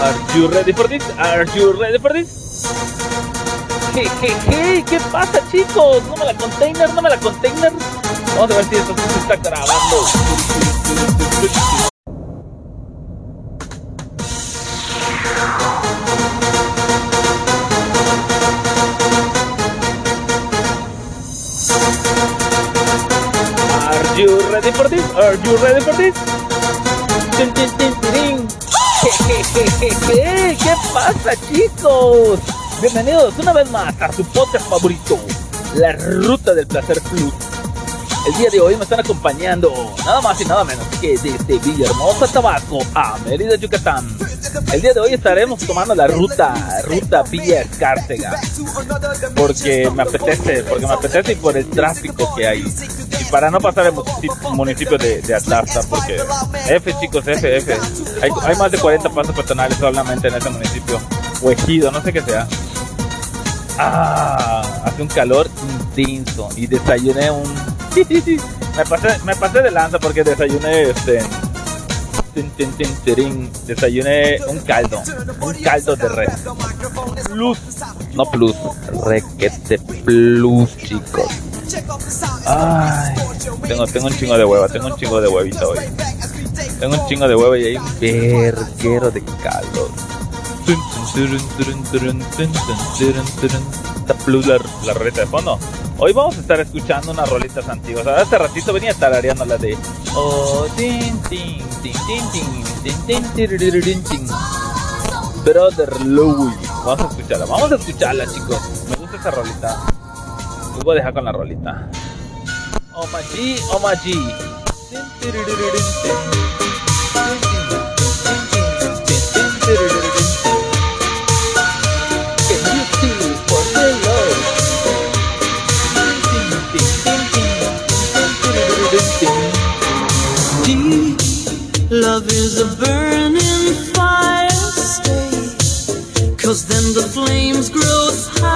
Are you ready for this? Are you ready for this? Jejeje, ¿qué pasa chicos? No me la container, no me la container. Vamos a ver si esto se está grabando. Ready for this? Are you ready for this? Tin, tin, tin, ¿Qué pasa chicos? Bienvenidos una vez más a su podcast favorito, La Ruta del Placer Plus. El día de hoy me están acompañando nada más y nada menos que desde Villahermosa, Tabasco a Mérida, Yucatán. El día de hoy estaremos tomando la ruta, ruta Villa Escárcega, porque me apetece, porque me apetece y por el tráfico que hay. Para no pasar el municipio, de, de Atlasta, porque F chicos, F, F. Hay, hay más de 40 pasos peatonales solamente en ese municipio. O ejido, no sé qué sea. Ah, hace un calor intenso y desayuné un... me, pasé, me pasé de lanza porque desayuné este... desayuné un caldo, un caldo de res. Plus, no plus, requete plus, chicos. Ay, tengo, tengo un chingo de hueva, tengo un chingo de huevita hoy. Tengo un chingo de hueva y hay un verguero de caldo. Está plus la, la rolita de fondo. Hoy vamos a estar escuchando unas rolitas antiguas. Hace ratito venía tarareando la de Oh, tin. Brother Louis. Vamos a escucharla, vamos a escucharla, chicos. Me gusta esa rolita. Les voy a dejar con la rolita. Oh my G, oh my G. Love? Is a burning fire. Stay, cause then the flames grow higher,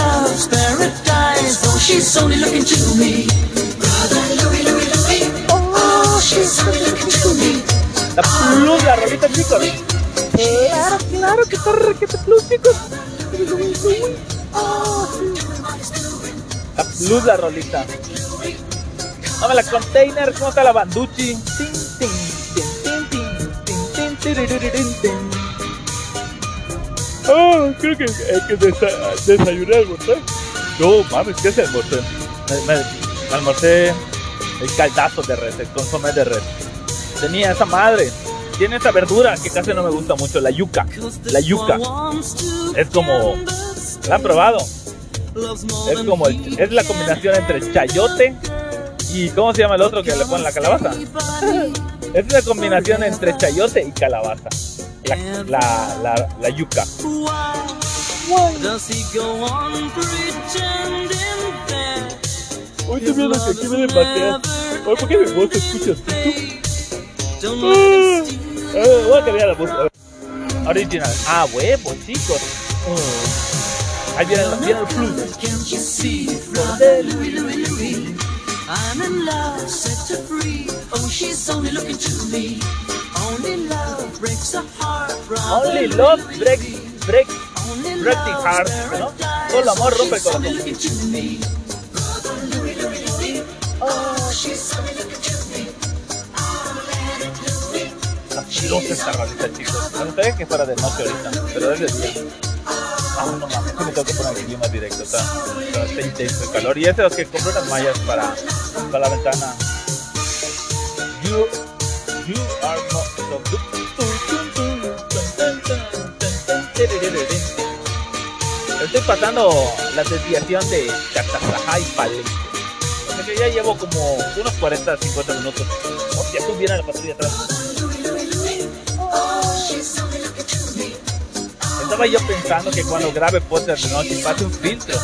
she's only looking to me. Brother Louie, Louie, Louie. Oh, she's only looking to me. La plus, la rolita, chicos. Claro, claro que está requete plus, chicos. La plus, la rolita. Dame la container, ¿cómo está la banduchi? Tin, tin, tin, tin, tin, tin, tin. Oh, creo que hay que desa- desayunar, almorzar. No, mames, ¿qué es almorcé? Me, me- almorcé el caldazo de res, el consomé de res. Tenía esa madre. Tiene esa verdura que casi no me gusta mucho, la yuca. La yuca. Es como. ¿La han probado? Es como el- es la combinación entre chayote y ¿cómo se llama el otro que le ponen la calabaza? Es la combinación entre chayote y calabaza. La, la, la, la yuca. Does he go on pretending that Hoy te veo que aquí me patear. Oye, ¿por qué mi voz se escucha así? Don't let him Ah, steal ah, voy a cambiar la voz. Original. Ah, huevo, chicos. Oh. Ahí viene, el- viene el plus. Can't you see, brother Louie, Louie, Louie? I'm in love, set to free. Oh, she's only looking to me. Only love breaks a heart, brother. Only love breaks, breaks Love's heart, ¿no? Solo amor rompe el corazón. Oh. Oh. Fabulosa esta rolita, chicos. Me gustaría que fuera de noche ahorita, pero es de día. Ah, no mames, que me tengo que poner el clima directo, está, está, intenso el calor. Y es que compré unas mallas para, para la ventana. You, you are not so good. Estoy pasando la desviación de Catazajá y Palenque. O que ya llevo como unos 40, 50 minutos. Hostia, tú la patrulla atrás. Estaba yo pensando que cuando grabe podcast de noche pase un filtro.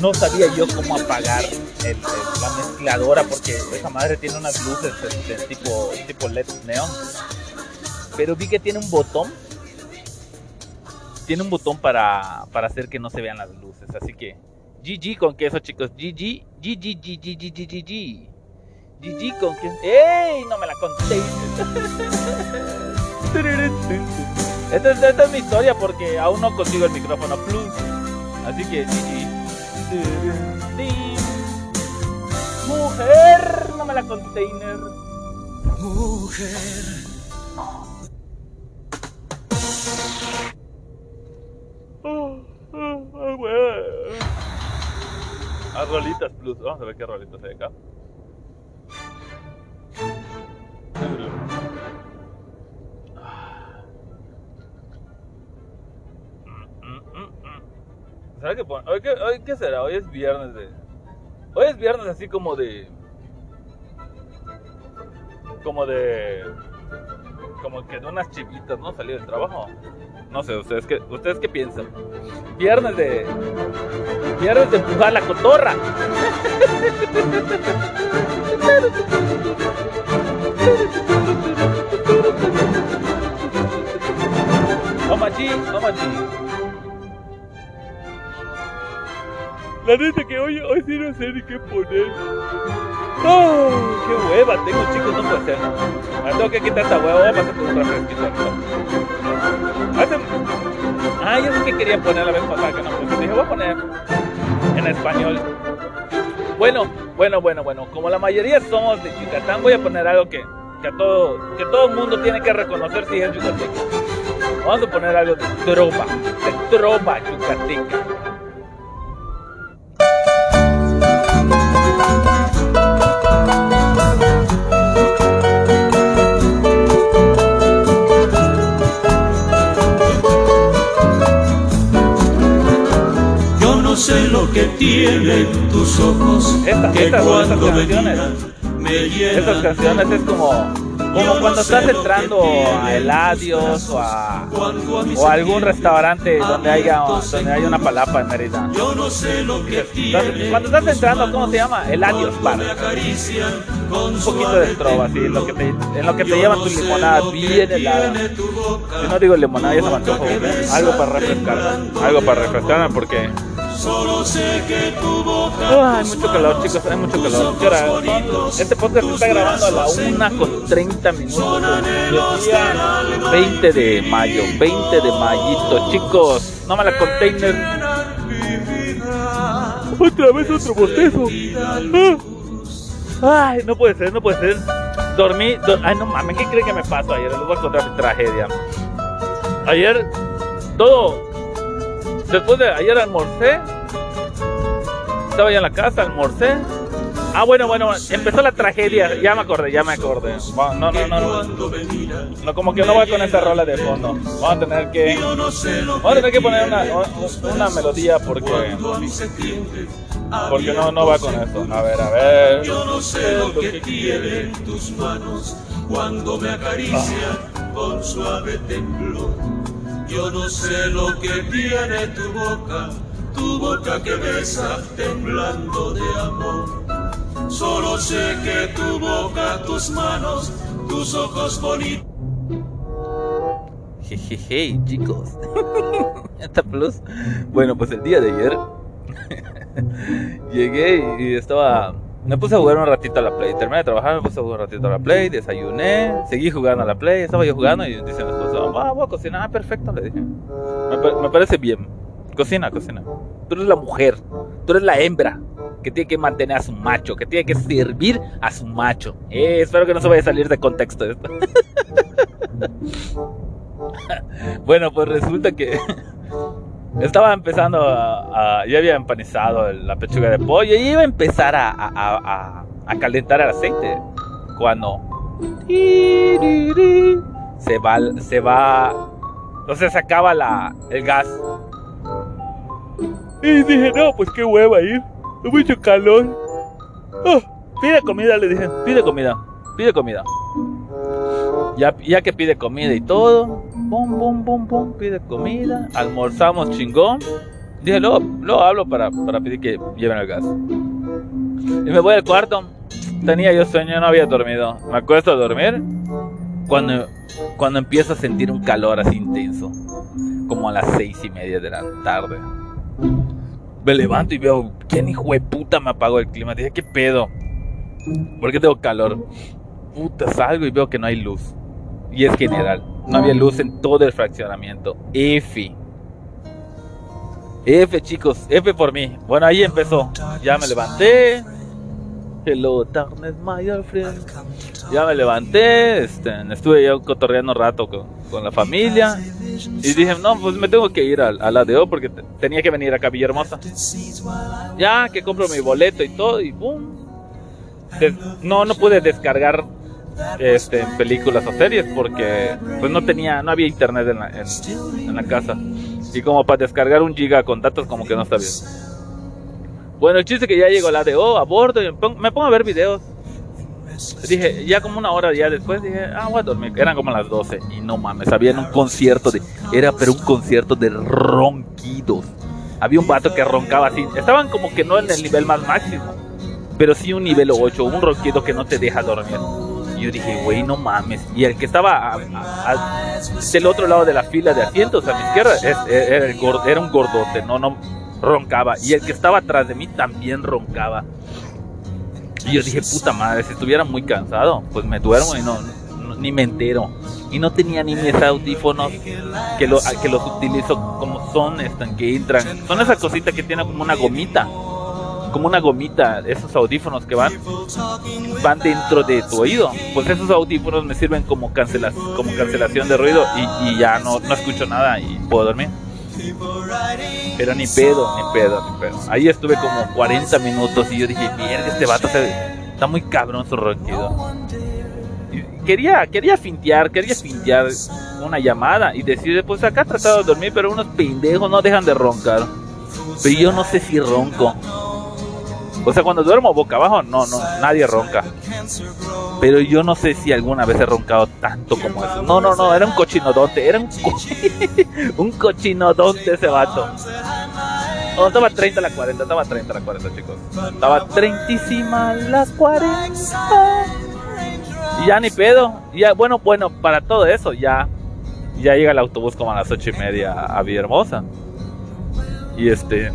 No sabía yo cómo apagar el, la mezcladora porque esa madre tiene unas luces de, de tipo, tipo LED neon. Pero vi que tiene un botón tiene un botón para, para hacer que no se vean las luces. Así que GG con queso, chicos. GG, GG, GG, GG, GG. GG con queso. ¡Ey! No me la conté. esta, es, esta es mi historia porque aún no consigo el micrófono plus. Así que GG. Mujer, no me la container. Mujer. A rolitas plus. Vamos a ver qué rolitas hay acá. ¿Será que pon... hoy, qué, hoy qué será? Hoy es viernes de. Hoy es viernes así como de. Como de. Como que de unas chivitas, ¿no? Salir del trabajo. No sé, ¿ustedes qué, ¿ustedes qué piensan? Viernes de. Viernes de empujar la cotorra. Vamos allí, vamos allí. La neta que hoy, hoy sí no sé ni qué poner. ¡Qué hueva tengo, chicos! No puede ser. Tengo que quitar esta hueva. Voy a pasar por un refresquito. Ah, yo sé que quería poner la vez pasada que no puse. Dije, voy a poner en español. Bueno, bueno, bueno, bueno. Como la mayoría somos de Yucatán, voy a poner algo que, que, todo, que todo el mundo tiene que reconocer si es yucateco. Vamos a poner algo de trova, de trova yucateca. Tienen tus ojos Esta- que estas estas cuando me canciones. me llenan Estas canciones es como, como cuando estás entrando a Eladios o a, o a algún restaurante donde haya, donde haya una palapa en Mérida. Yo no sé lo que Entonces, Cuando estás entrando, ¿cómo se llama? Eladios Bar. Un poquito de trova, así, lo que te, en lo que te llevan tu limonada bien helada. Si no digo limonada, ya se me antojo. Algo para refrescar. Algo para refrescarme porque Solo sé que tu boca hay mucho calor, chicos, hay mucho calor. ¿Qué hora? Son- Este podcast se está grabando a la 1 con 30 minutos. día 20 de mayo, 20 de mayito, chicos. No me la container. Otra vez otro bostezo. Ay, no puede ser, no puede ser. Dormí, do- ay no mames, ¿qué creen que me pasó ayer? Les voy a contar mi tragedia. Ayer, todo, después de ayer almorcé, estaba ya en la casa, almorcé. Ah, bueno, bueno, empezó la tragedia. Ya me acordé, ya me acordé. No, no, no, no. No, como que no va con esa rola de fondo. Vamos a tener que. Vamos a tener que poner una, una melodía porque. Porque no, no va con eso. A ver, a ver. Yo no sé lo que tienen tus manos cuando me acarician con suave temblor. Yo no sé lo que tiene tu boca, tu boca que besa temblando de amor. Solo sé que tu boca, tus manos, tus ojos bonitos. Jejeje, chicos. Esta plus. Bueno, pues el día de ayer llegué y estaba. Me puse a jugar un ratito a la Play. Terminé de trabajar, me puse a jugar un ratito a la Play, desayuné, seguí jugando a la Play, estaba yo jugando y dice mi esposo, ah, voy a cocinar, ah, perfecto, le dije. Me parece bien. Cocina, cocina. Tú eres la mujer, tú eres la hembra que tiene que mantener a su macho, que tiene que servir a su macho. Eh, espero que no se vaya a salir de contexto esto. Bueno, pues resulta que estaba empezando a, a- ya había empanizado la pechuga de pollo y iba a empezar a, a- a- calentar el aceite cuando se va se va sea, se acaba la, el gas. Y dije, no, pues qué hueva ir. Mucho calor. Oh, pide comida, le dije. Pide comida. Pide comida. Ya, ya que pide comida y todo. Bum, bum, bum, bum. Pide comida. Almorzamos chingón. Dije, luego, luego hablo para, para pedir que lleven el gas. Y me voy al cuarto. Tenía yo sueño, no había dormido. Me acuesto a dormir. Cuando, cuando empiezo a sentir un calor así intenso. Como a las seis y media de la tarde. Me levanto y veo, ¿quién hijo de puta me apagó el clima? Dije, ¿qué pedo? ¿Por qué tengo calor? Puta, salgo y veo que no hay luz. Y es general. No había luz en todo el fraccionamiento. F. F, chicos. F por mí. Bueno, ahí empezó. Ya me levanté. Hello, darkness, my old friend. Ya me levanté. Este, estuve yo cotorreando un rato con, la familia. Y dije, no, pues me tengo que ir al, al ADO porque te- tenía que venir acá a Villahermosa. Ya que compro mi boleto y todo, y boom. No, no pude descargar este, películas o series porque pues no tenía, no había internet en la, en, en la casa. Y como para descargar un giga con datos como que no está bien. Bueno, el chiste que ya llegó al ADO a bordo y me pongo, me pongo a ver videos. Dije, ya como una hora ya después, dije, ah, voy a dormir. Eran como las 12 y no mames, había en un concierto de, era pero un concierto de ronquidos. Había un vato que roncaba así, estaban como que no en el nivel más máximo, pero sí un nivel 8, un ronquido que no te deja dormir. Yo dije, güey, no mames. Y el que estaba del otro lado de la fila de asientos a mi izquierda es- era, un gordote, no, no roncaba. Y el que estaba atrás de mí también roncaba. Y yo dije, puta madre, si estuviera muy cansado, pues me duermo y no, no- ni me entero. Y no tenía ni mis audífonos que, lo, que los utilizo como son, están que entran. Son esas cositas que tienen como una gomita. Como una gomita, esos audífonos que van van dentro de tu oído. Pues esos audífonos me sirven como, cancela, como cancelación de ruido y, y ya no, no escucho nada y puedo dormir. Pero ni pedo, ni pedo, ni pedo. Ahí estuve como 40 minutos y yo dije, mierda, este vato se- está muy cabrón su ronquido. Quería, quería fintear, quería fintear una llamada y decir, pues acá he tratado de dormir, pero unos pendejos no dejan de roncar. Pero yo no sé si ronco. O sea, cuando duermo boca abajo, no, no, nadie ronca. Pero yo no sé si alguna vez he roncado tanto como eso. No, no, no, era un cochinodote, era un, co- un ese vato. No, estaba 30 a la 40, estaba 30 a la 40, chicos. Estaba 30 a la 40. Y ya ni pedo. Ya, bueno, bueno, para todo eso, ya, ya llega el autobús como a las 8 y media a Villahermosa. Y este,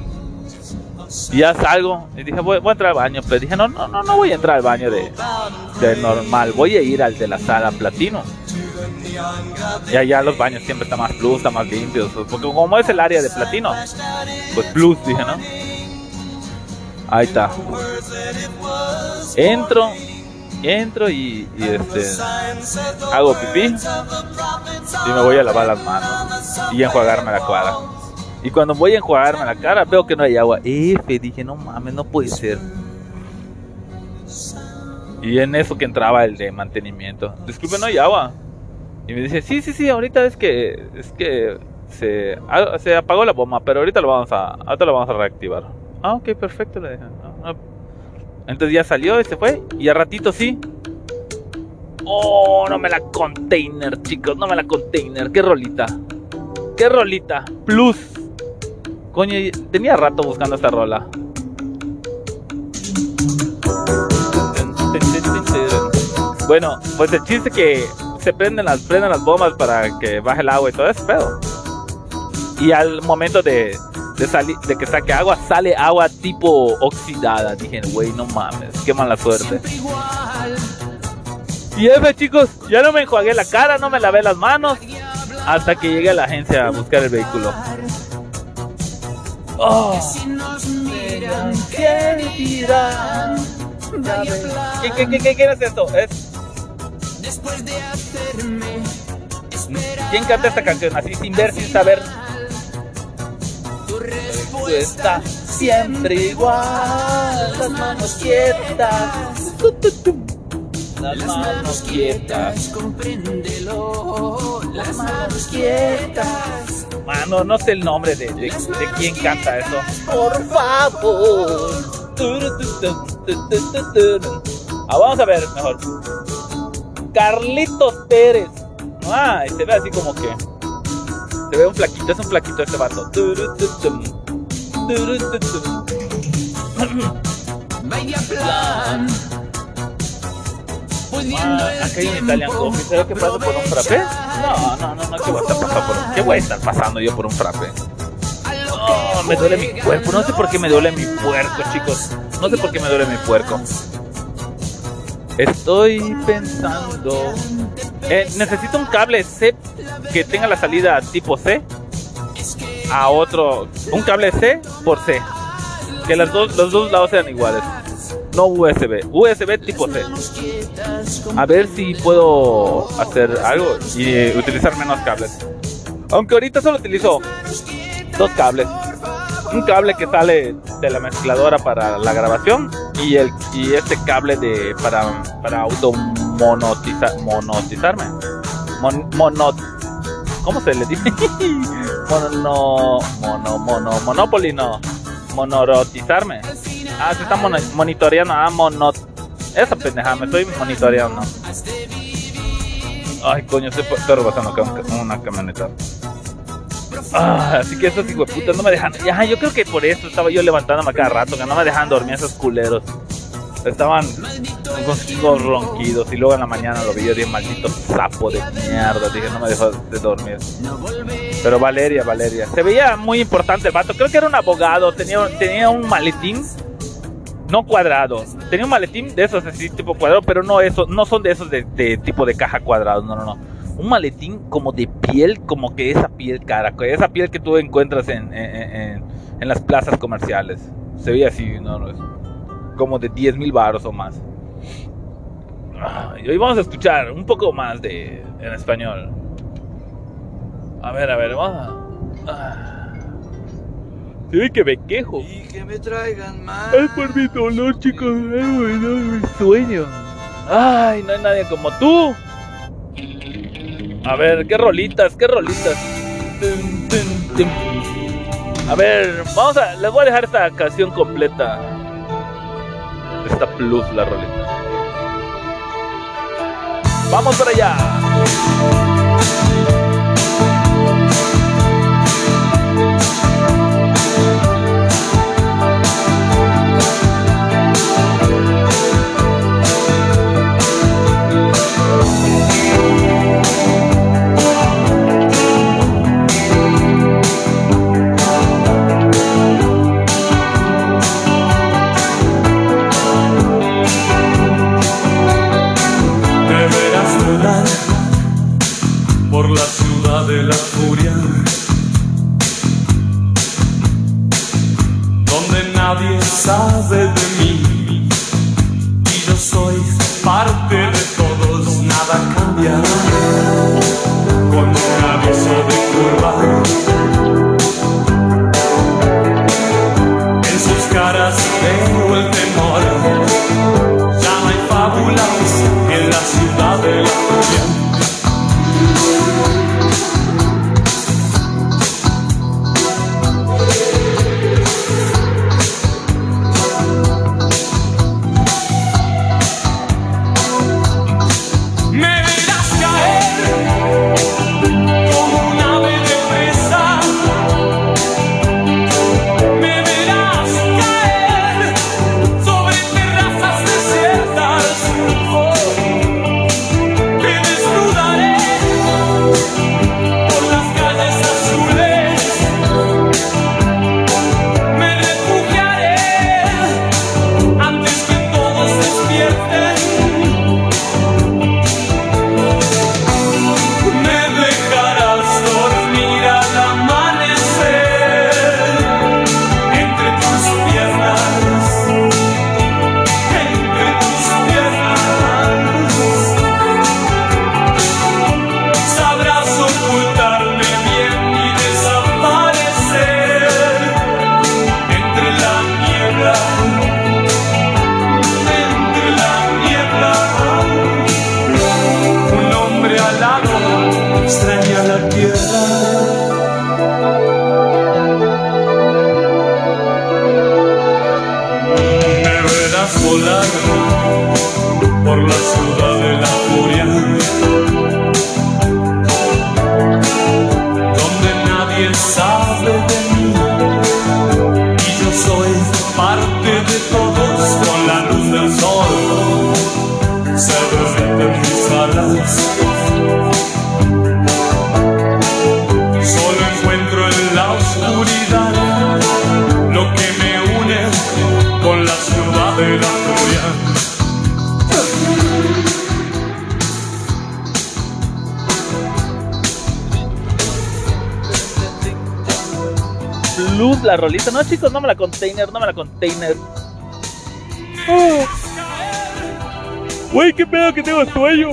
ya salgo y dije, voy, a entrar al baño. Pero dije, no, no, no, no voy a entrar al baño de, de normal. Voy a ir al de la sala platino. Y allá los baños siempre están más plus, están más limpios. Porque como es el área de platino, pues plus, dije, ¿no? Ahí está. Entro, entro y, este hago pipí y me voy a lavar las manos y enjuagarme la cara. Y cuando voy a enjuagarme la cara veo que no hay agua. F, dije, no mames, no puede ser. Y en eso que entraba el de mantenimiento. Disculpe, no hay agua. Y me dice, sí, sí, sí, ahorita es que es que se, ah, se apagó la bomba, pero ahorita lo vamos a ahorita lo vamos a reactivar. Ah, ok, perfecto, le dije. Entonces ya salió y se fue. Y a ratito sí. Oh, no me la container, chicos, no me la container. Qué rolita. Qué rolita. Plus. Coño, tenía rato buscando esta rola. Bueno, pues el chiste que se prenden las, prenden las bombas para que baje el agua y todo eso, pedo. Y al momento de, de salir, de que saque agua, sale agua tipo oxidada. Dije, güey, no mames, qué mala suerte. Y F, chicos, ya no me enjuagué la cara, no me lavé las manos. Hasta que llegue a la agencia a buscar el vehículo. Oh. ¿Qué dirán? ¿Qué, qué, qué, qué, qué es esto? Es... ¿Quién canta esta canción así sin ver, sin saber? Tu respuesta siempre igual. Las manos quietas. Las manos quietas. Compréndelo, la las manos quietas. Mano, no sé el nombre de, de, de quién canta eso. Por favor. Ah, vamos a ver mejor. Carlitos Pérez. Ah, y se ve así como que. Se ve un flaquito, es un flaquito este vato. Media plan. Ah, acá hay un Italian Coffee. ¿Será que paso por un frappé? No, no, no, no, ¿qué voy a estar pasando por un, ¿Qué voy a estar pasando yo por un frappé? Oh, me duele mi cuerpo. No sé por qué me duele mi puerco, chicos. No sé por qué me duele mi puerco. Estoy pensando. Eh, necesito un cable C que tenga la salida tipo C a otro. Un cable C por C. Que las dos, los dos lados sean iguales. No USB. USB tipo C. A ver si puedo hacer algo y utilizar menos cables. Aunque ahorita solo utilizo dos cables. Un cable que sale de la mezcladora para la grabación y el y este cable de para para automonotizar monotizarme. Mon, mono, ¿Cómo se le dice? mono mono mono monopoly no. Monorotizarme. Ah, se está mono- monitoreando. Ah, mono. Esa pendejada, me estoy monitoreando. Ay, coño, estoy, estoy rebasando acá un- una camioneta. Ah, así que esos putas no me dejan. Ya, yo creo que por eso estaba yo levantándome cada rato, que no me dejan dormir esos culeros. Estaban con ronquidos y luego en la mañana lo vi yo dije, maldito sapo de mierda. Dije, no me dejó de dormir. Pero Valeria, Valeria. Se veía muy importante el vato. Creo que era un abogado. Tenía, tenía un maletín. No cuadrado. Tenía un maletín de esos así, tipo cuadrado, pero no eso, no son de esos de, tipo de caja cuadrado. No, no, no. Un maletín como de piel, como que esa piel cara, esa piel que tú encuentras en, en, en- las plazas comerciales. Se veía así, no, no como de 10 mil baros o más. Ah, hoy vamos a escuchar un poco más de en español. A ver, a ver, vamos a. Se ve que me quejo. Y que me traigan más. Es por mi dolor, chicos. Es mi sueño. Ay, no hay nadie como tú. A ver, qué rolitas, qué rolitas. A ver, vamos a. Les voy a dejar esta canción completa. Esta plus, la rolita. Vamos para allá. Plus, la rolita. No, chicos, no me la container, no me la container. Ah. Güey, qué pedo que tengo sueño.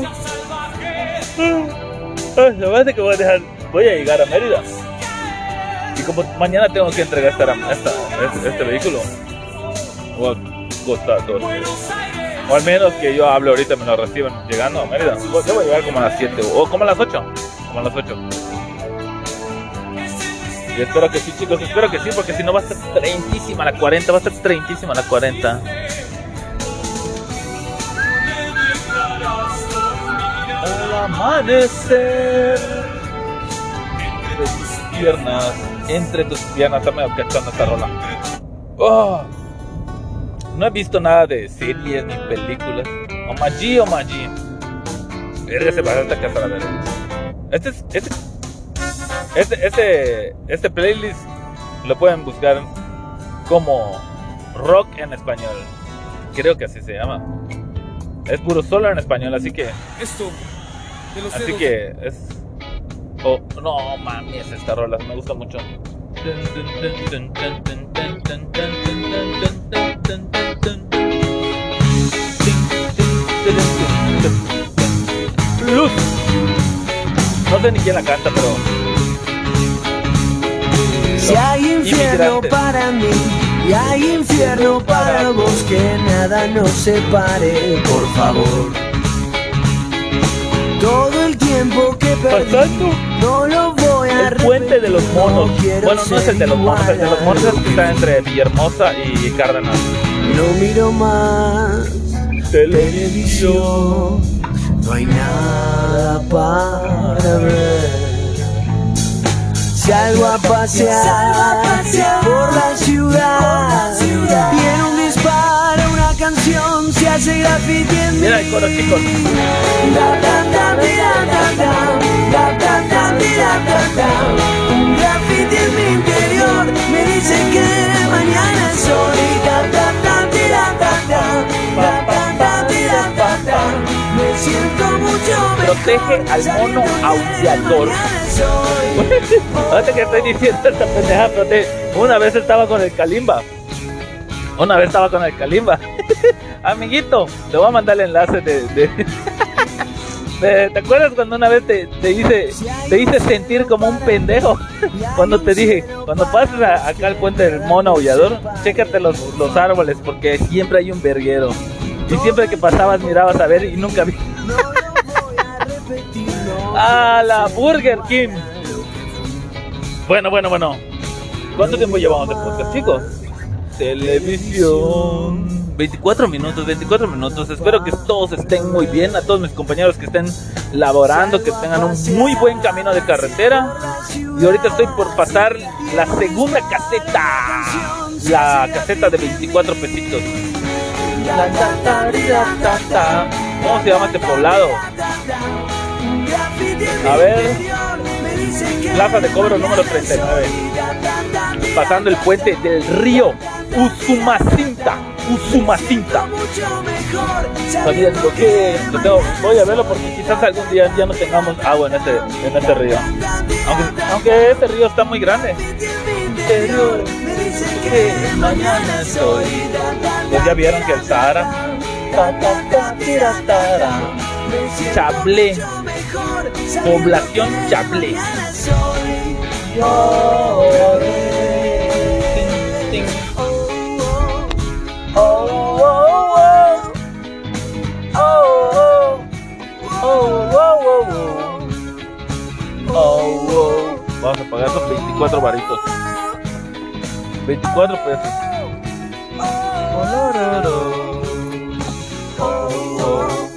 Ah, la verdad es que voy a dejar. Voy a llegar a Mérida. Y como mañana tengo que entregar esta, esta- este, este vehículo, voy a costar todo. O al menos que yo hable ahorita me lo reciban llegando a Mérida. Debo llegar como a las 7 o como a las 8. Como a las 8. Y espero que sí, chicos, espero que sí, porque si no va a estar treintísima la 40, va a estar treintísima la 40. Al amanecer entre tus piernas, entre tus piernas, está medio cachando esta rola. Oh, no he visto nada de series ni películas. O Maggi o Maggi. Verga, se va a casa la verga. Este es. Este, este, este, este playlist lo pueden buscar como rock en español. Creo que así se llama. Es puro solo en español, así que. Esto, de los Así dedos. que es. Oh, no mami, es esta rola, me gusta mucho. Luz. No sé ni quién la canta, pero. Si hay infierno Inmigrantes. para mí y hay infierno para vos, que nada nos separe, por favor. Todo el tiempo que perdí Pasando no lo voy a el puente de los monos. no Bueno, no es el de los monos, el de los monos es el que está entre Villahermosa y Cárdenas. No miro más televisión, no hay nada para ver. Salgo a pasear por la ciudad, viene un disparo, una canción, se hace graffiti en mí. Mira el coro, chicos. Un graffiti en mi interior me dice que mañana es hoy. Da, da, da, mira, da, da, da, da, da, mira, da, da. Me siento mucho mejor. Protege al mono hoy. Ahorita que estoy diciendo esta pendeja, prote- una vez estaba con el Kalimba. Una vez estaba con el Kalimba. Amiguito, te voy a mandar el enlace de. ¿Te acuerdas cuando una vez te, te hice te hice sentir como un pendejo? Cuando te dije, cuando pases a- acá al puente del mono aullador, chécate los, los árboles porque siempre hay un verguero. Y siempre que pasabas mirabas a ver y nunca vi. ¡A la Burger King! Bueno, bueno, bueno. ¿Cuánto tiempo llevamos de podcast, chicos? Televisión. 24 minutos, 24 minutos. Espero que todos estén muy bien. A todos mis compañeros que estén laborando, que tengan un muy buen camino de carretera. Y ahorita estoy por pasar la segunda caseta. La caseta de 24 pesitos. La, ta, ta, ri, la, ta, ta. ¿Cómo se llama este poblado? A ver. Plaza de cobro número 39. Pasando el puente del río Usumacinta. Usumacinta. Lo voy a verlo porque quizás algún día ya no tengamos agua en este, en este río. Aunque, este río está muy grande. Estoy. Pues ya vieron que el Sahara. Chablé. Población Chablé. Oh, oh, oh. Oh, oh. Oh, oh, oh, oh. Oh, oh. Vamos a pagar esos 24 varitos. 24 pesos. Oh, oh. Oh, oh,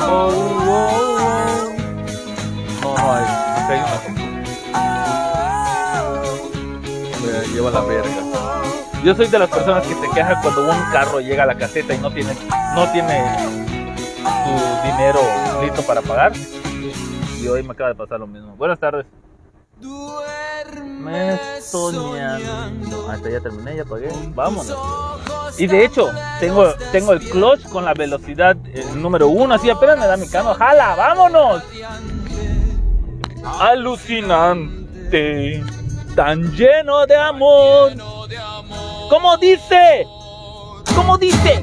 oh. La verga. Yo soy de las personas que se quejan cuando un carro llega a la caseta y no tiene, no tiene su dinero listo para pagar. Y hoy me acaba de pasar lo mismo. Buenas tardes. Me soñando. Hasta ya terminé, ya pagué. Vámonos. Y de hecho, tengo, tengo el clutch con la velocidad eh, número uno. Así apenas me da mi cano. ¡Jala! ¡Vámonos! Alucinante. Tan lleno de amor. ¿Cómo dice? ¿Cómo dice?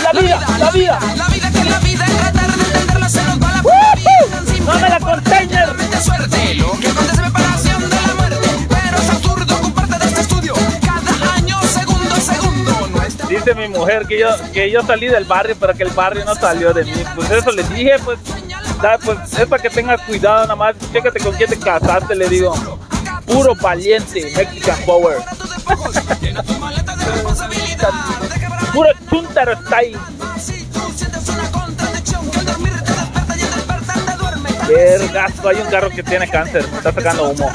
La vida, la vida. La vida que la vida, es tratar de entenderla, se nos va la ¡Woohoo! ¡Dame la container! suerte. Lo que acontece me pasión de la muerte. Pero es absurdo ocuparte de este estudio. Cada año, segundo, segundo. No Dice mi mujer que yo, que yo salí del barrio, pero que el barrio no salió de mí. Pues eso le dije, pues, da, pues es para que tengas cuidado nada más. Chécate con quién te casaste, le digo. Puro valiente, Mexican Power. Puro chuntaro te duerme. Vergazo, hay un carro que tiene cáncer, está sacando humo.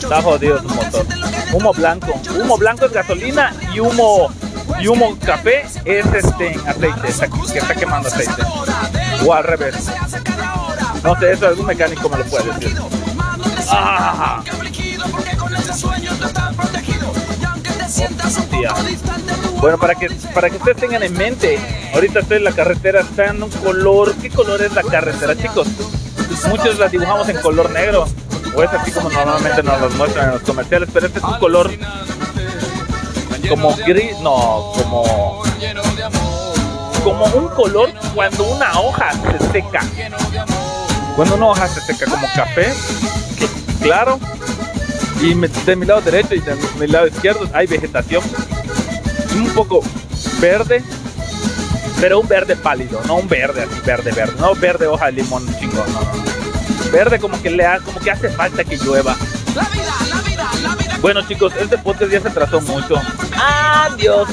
Está jodido su motor. Humo blanco. Humo blanco es gasolina y humo y humo café es este aceite, está- que está quemando aceite. O al revés. No sé, eso algún mecánico me lo puede decir. Ah, Bueno, para que, para que ustedes tengan en mente, ahorita estoy en la carretera, está en un color. ¿Qué color es la carretera, chicos? Muchos la dibujamos en color negro, o es así como normalmente nos los muestran en los comerciales, pero este es un color como gris, no, como como un color cuando una hoja se seca. Cuando una hoja se seca como café, cl- claro, y de mi lado derecho y de mi lado izquierdo hay vegetación un poco verde, pero un verde pálido, no un verde así verde verde, no verde hoja de limón chingón. Verde como que le ha- como que hace falta que llueva. La vida, la vida, la vida. Bueno chicos, este podcast ya se trazó mucho. Adiós.